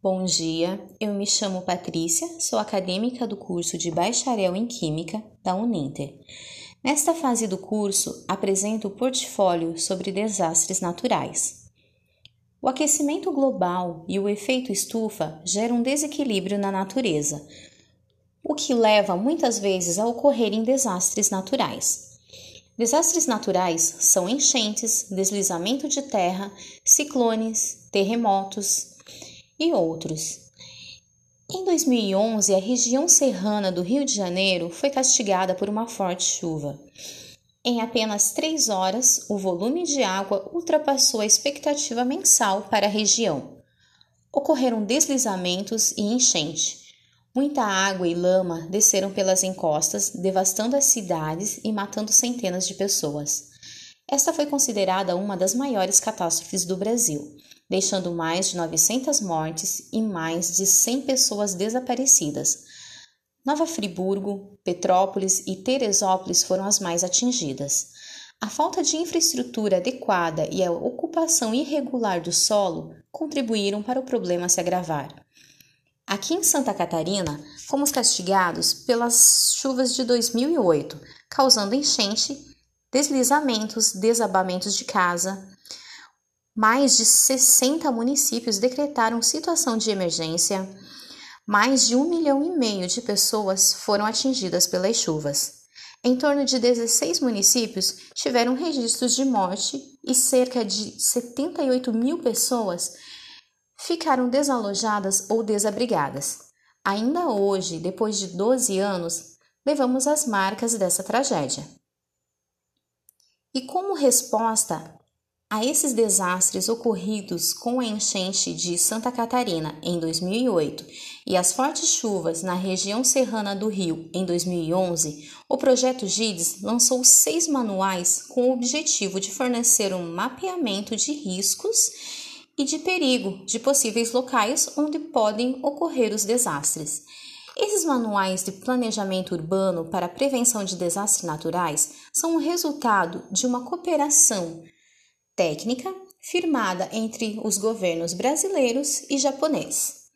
Bom dia, eu me chamo Patrícia, sou acadêmica do curso de Bacharel em Química da Uninter. Nesta fase do curso, apresento o portfólio sobre desastres naturais. O aquecimento global e o efeito estufa geram um desequilíbrio na natureza, o que leva muitas vezes a ocorrerem desastres naturais. Desastres naturais são enchentes, deslizamento de terra, ciclones, terremotos e outros. Em 2011, a região serrana do Rio de Janeiro foi castigada por uma forte chuva. Em apenas três horas, o volume de água ultrapassou a expectativa mensal para a região. Ocorreram deslizamentos e enchente. Muita água e lama desceram pelas encostas, devastando as cidades e matando centenas de pessoas. Esta foi considerada uma das maiores catástrofes do Brasil, deixando mais de 900 mortes e mais de 100 pessoas desaparecidas. Nova Friburgo, Petrópolis e Teresópolis foram as mais atingidas. A falta de infraestrutura adequada e a ocupação irregular do solo contribuíram para o problema se agravar. Aqui em Santa Catarina, fomos castigados pelas chuvas de 2008, causando enchente, deslizamentos, desabamentos de casa. Mais de 60 municípios decretaram situação de emergência. Mais de um milhão e meio de pessoas foram atingidas pelas chuvas. Em torno de 16 municípios tiveram registros de morte e cerca de 78 mil pessoas ficaram desalojadas ou desabrigadas. Ainda hoje, depois de 12 anos, levamos as marcas dessa tragédia. E como resposta a esses desastres ocorridos com a enchente de Santa Catarina em 2008 e as fortes chuvas na região serrana do Rio em 2011, o projeto GIDES lançou seis manuais com o objetivo de fornecer um mapeamento de riscos e de perigo de possíveis locais onde podem ocorrer os desastres. Esses manuais de planejamento urbano para prevenção de desastres naturais são o resultado de uma cooperação técnica firmada entre os governos brasileiros e japoneses.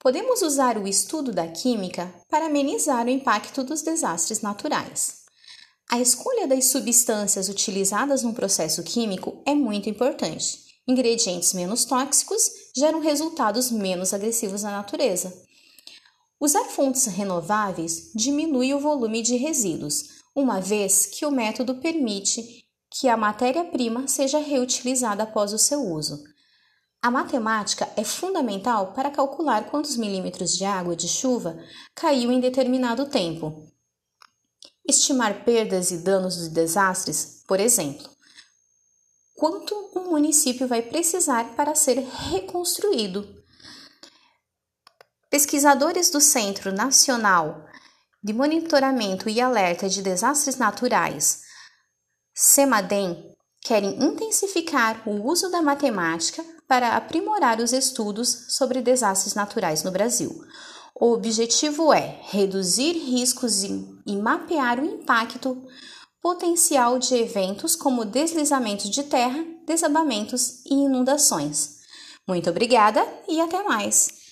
Podemos usar o estudo da química para amenizar o impacto dos desastres naturais. A escolha das substâncias utilizadas no processo químico é muito importante Ingredientes menos tóxicos geram resultados menos agressivos na natureza. Usar fontes renováveis diminui o volume de resíduos, uma vez que o método permite que a matéria-prima seja reutilizada após o seu uso. A matemática é fundamental para calcular quantos milímetros de água de chuva caiu em determinado tempo. Estimar perdas e danos de desastres, por exemplo quanto um município vai precisar para ser reconstruído. Pesquisadores do Centro Nacional de Monitoramento e Alerta de Desastres Naturais, CEMADEM, querem intensificar o uso da matemática para aprimorar os estudos sobre desastres naturais no Brasil. O objetivo é reduzir riscos e mapear o impacto potencial de eventos como deslizamentos de terra, desabamentos e inundações. Muito obrigada e até mais!